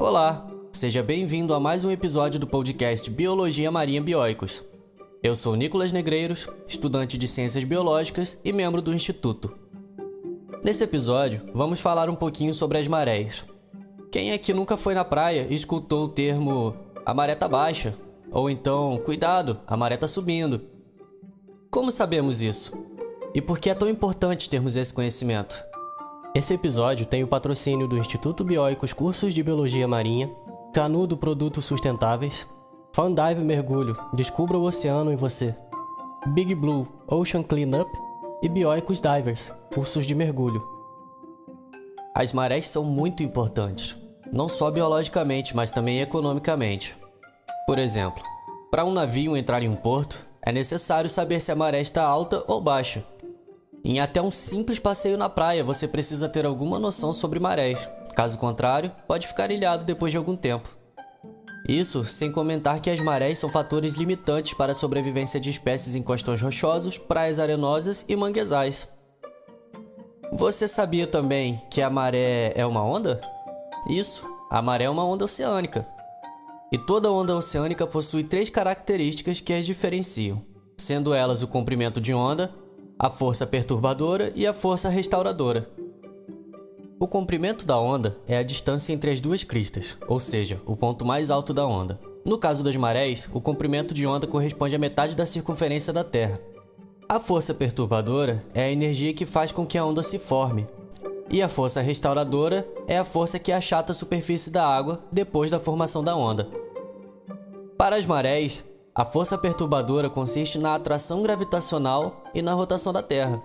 Olá, seja bem-vindo a mais um episódio do podcast Biologia Marinha Bioicos. Eu sou Nicolas Negreiros, estudante de Ciências Biológicas e membro do Instituto. Nesse episódio, vamos falar um pouquinho sobre as marés. Quem aqui nunca foi na praia e escutou o termo a maré tá baixa? Ou então, cuidado, a maré tá subindo. Como sabemos isso? E por que é tão importante termos esse conhecimento? Esse episódio tem o patrocínio do Instituto Bioicos Cursos de Biologia Marinha, Canudo Produtos Sustentáveis, Fundive Mergulho, Descubra o Oceano em Você, Big Blue Ocean Cleanup e Bioicos Divers, cursos de mergulho. As marés são muito importantes, não só biologicamente, mas também economicamente. Por exemplo, para um navio entrar em um porto, é necessário saber se a maré está alta ou baixa, em até um simples passeio na praia, você precisa ter alguma noção sobre marés. Caso contrário, pode ficar ilhado depois de algum tempo. Isso sem comentar que as marés são fatores limitantes para a sobrevivência de espécies em costões rochosos, praias arenosas e manguezais. Você sabia também que a maré é uma onda? Isso, a maré é uma onda oceânica. E toda onda oceânica possui três características que as diferenciam, sendo elas o comprimento de onda, a força perturbadora e a força restauradora. O comprimento da onda é a distância entre as duas cristas, ou seja, o ponto mais alto da onda. No caso das marés, o comprimento de onda corresponde à metade da circunferência da Terra. A força perturbadora é a energia que faz com que a onda se forme, e a força restauradora é a força que achata a superfície da água depois da formação da onda. Para as marés, a força perturbadora consiste na atração gravitacional e na rotação da Terra,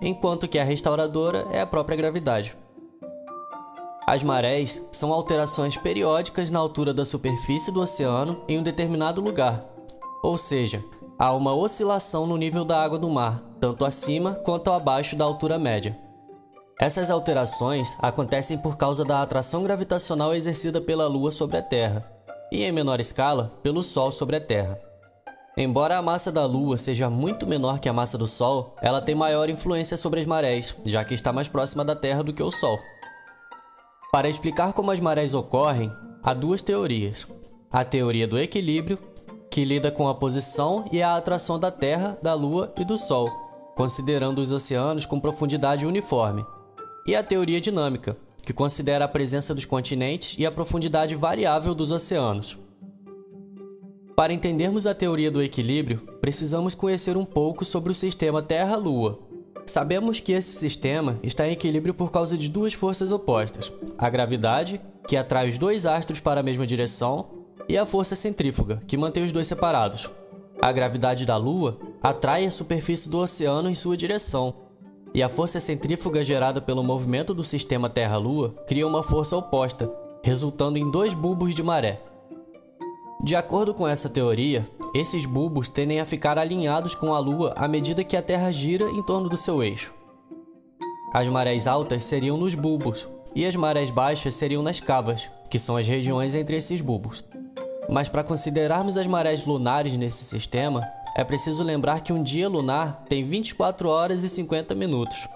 enquanto que a restauradora é a própria gravidade. As marés são alterações periódicas na altura da superfície do oceano em um determinado lugar, ou seja, há uma oscilação no nível da água do mar, tanto acima quanto abaixo da altura média. Essas alterações acontecem por causa da atração gravitacional exercida pela Lua sobre a Terra e, em menor escala, pelo Sol sobre a Terra. Embora a massa da Lua seja muito menor que a massa do Sol, ela tem maior influência sobre as marés, já que está mais próxima da Terra do que o Sol. Para explicar como as marés ocorrem, há duas teorias. A teoria do equilíbrio, que lida com a posição e a atração da Terra, da Lua e do Sol, considerando os oceanos com profundidade uniforme. E a teoria dinâmica, que considera a presença dos continentes e a profundidade variável dos oceanos. Para entendermos a teoria do equilíbrio, precisamos conhecer um pouco sobre o sistema Terra-Lua. Sabemos que esse sistema está em equilíbrio por causa de duas forças opostas: a gravidade, que atrai os dois astros para a mesma direção, e a força centrífuga, que mantém os dois separados. A gravidade da Lua atrai a superfície do oceano em sua direção, e a força centrífuga gerada pelo movimento do sistema Terra-Lua cria uma força oposta, resultando em dois bulbos de maré. De acordo com essa teoria, esses bulbos tendem a ficar alinhados com a Lua à medida que a Terra gira em torno do seu eixo. As marés altas seriam nos bulbos e as marés baixas seriam nas cavas, que são as regiões entre esses bulbos. Mas para considerarmos as marés lunares nesse sistema, é preciso lembrar que um dia lunar tem 24 horas e 50 minutos.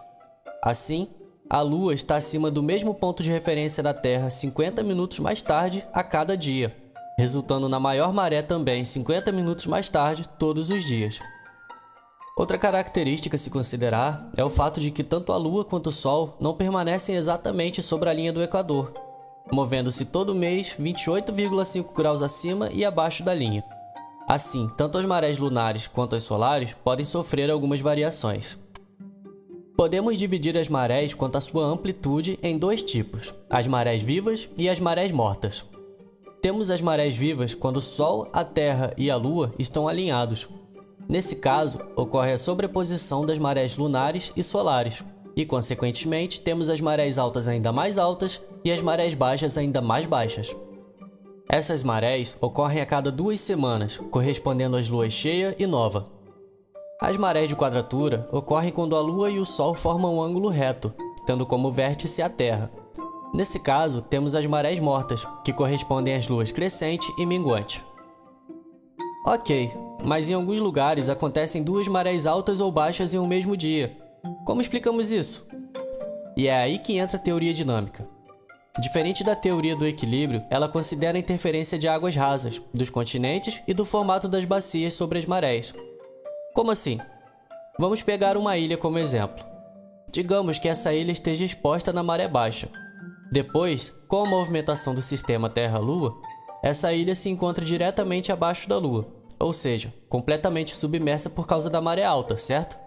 Assim, a Lua está acima do mesmo ponto de referência da Terra 50 minutos mais tarde a cada dia, resultando na maior maré também 50 minutos mais tarde todos os dias. Outra característica a se considerar é o fato de que tanto a Lua quanto o Sol não permanecem exatamente sobre a linha do Equador, movendo-se todo mês 28,5 graus acima e abaixo da linha. Assim, tanto as marés lunares quanto as solares podem sofrer algumas variações. Podemos dividir as marés quanto à sua amplitude em dois tipos: as marés vivas e as marés mortas. Temos as marés vivas quando o Sol, a Terra e a Lua estão alinhados. Nesse caso, ocorre a sobreposição das marés lunares e solares, e, consequentemente, temos as marés altas ainda mais altas e as marés baixas ainda mais baixas. Essas marés ocorrem a cada duas semanas, correspondendo às luas cheia e nova. As marés de quadratura ocorrem quando a Lua e o Sol formam um ângulo reto, tendo como vértice a Terra. Nesse caso, temos as marés mortas, que correspondem às luas crescente e minguante. Ok, mas em alguns lugares acontecem duas marés altas ou baixas em um mesmo dia. Como explicamos isso? E é aí que entra a teoria dinâmica. Diferente da teoria do equilíbrio, ela considera a interferência de águas rasas, dos continentes e do formato das bacias sobre as marés. Como assim? Vamos pegar uma ilha como exemplo. Digamos que essa ilha esteja exposta na maré baixa. Depois, com a movimentação do sistema Terra-Lua, essa ilha se encontra diretamente abaixo da Lua, ou seja, completamente submersa por causa da maré alta, certo?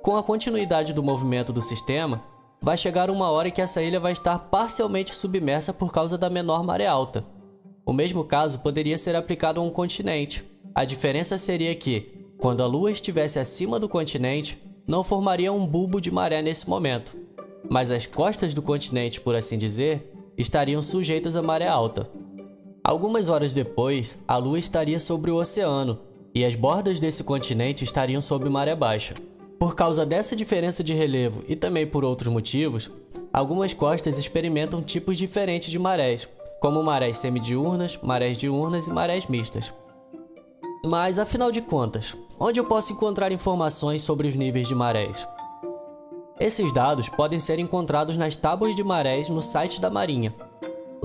Com a continuidade do movimento do sistema, vai chegar uma hora em que essa ilha vai estar parcialmente submersa por causa da menor maré alta. O mesmo caso poderia ser aplicado a um continente. A diferença seria que, quando a Lua estivesse acima do continente, não formaria um bulbo de maré nesse momento, mas as costas do continente, por assim dizer, estariam sujeitas à maré alta. Algumas horas depois, a Lua estaria sobre o oceano e as bordas desse continente estariam sob maré baixa. Por causa dessa diferença de relevo e também por outros motivos, algumas costas experimentam tipos diferentes de marés, como marés semidiurnas, marés diurnas e marés mistas. Mas afinal de contas, onde eu posso encontrar informações sobre os níveis de marés? Esses dados podem ser encontrados nas tábuas de marés no site da Marinha,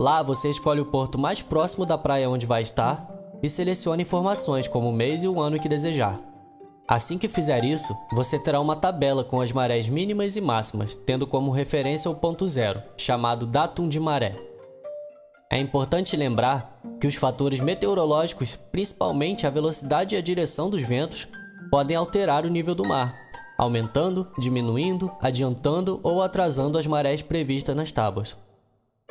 Lá você escolhe o porto mais próximo da praia onde vai estar e seleciona informações como o mês e o ano que desejar. Assim que fizer isso, você terá uma tabela com as marés mínimas e máximas, tendo como referência o ponto zero, chamado datum de maré. É importante lembrar que os fatores meteorológicos, principalmente a velocidade e a direção dos ventos, podem alterar o nível do mar, aumentando, diminuindo, adiantando ou atrasando as marés previstas nas tábuas.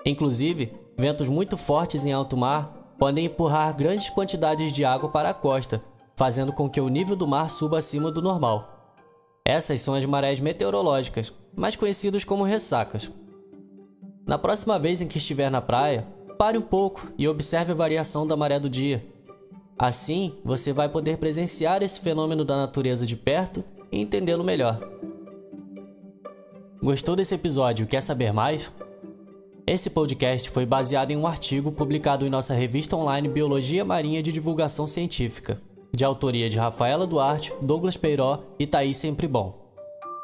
Inclusive, ventos muito fortes em alto mar podem empurrar grandes quantidades de água para a costa, fazendo com que o nível do mar suba acima do normal. Essas são as marés meteorológicas, mais conhecidas como ressacas. Na próxima vez em que estiver na praia, pare um pouco e observe a variação da maré do dia. Assim, você vai poder presenciar esse fenômeno da natureza de perto e entendê-lo melhor. Gostou desse episódio e quer saber mais? Esse podcast foi baseado em um artigo publicado em nossa revista online Biologia Marinha de Divulgação Científica, de autoria de Rafaela Duarte, Douglas Peiró e Thaís Sempre Bom.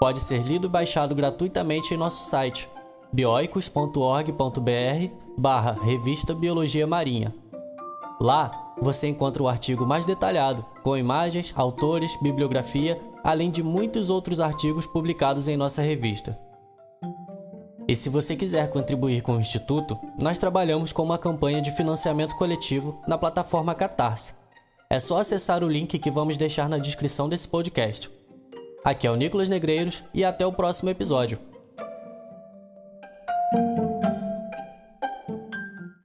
Pode ser lido e baixado gratuitamente em nosso site bioicos.org.br barra Revista Biologia Marinha. Lá, você encontra o artigo mais detalhado, com imagens, autores, bibliografia, além de muitos outros artigos publicados em nossa revista. E se você quiser contribuir com o Instituto, nós trabalhamos com uma campanha de financiamento coletivo na plataforma Catarse. É só acessar o link que vamos deixar na descrição desse podcast. Aqui é o Nicolas Negreiros e até o próximo episódio.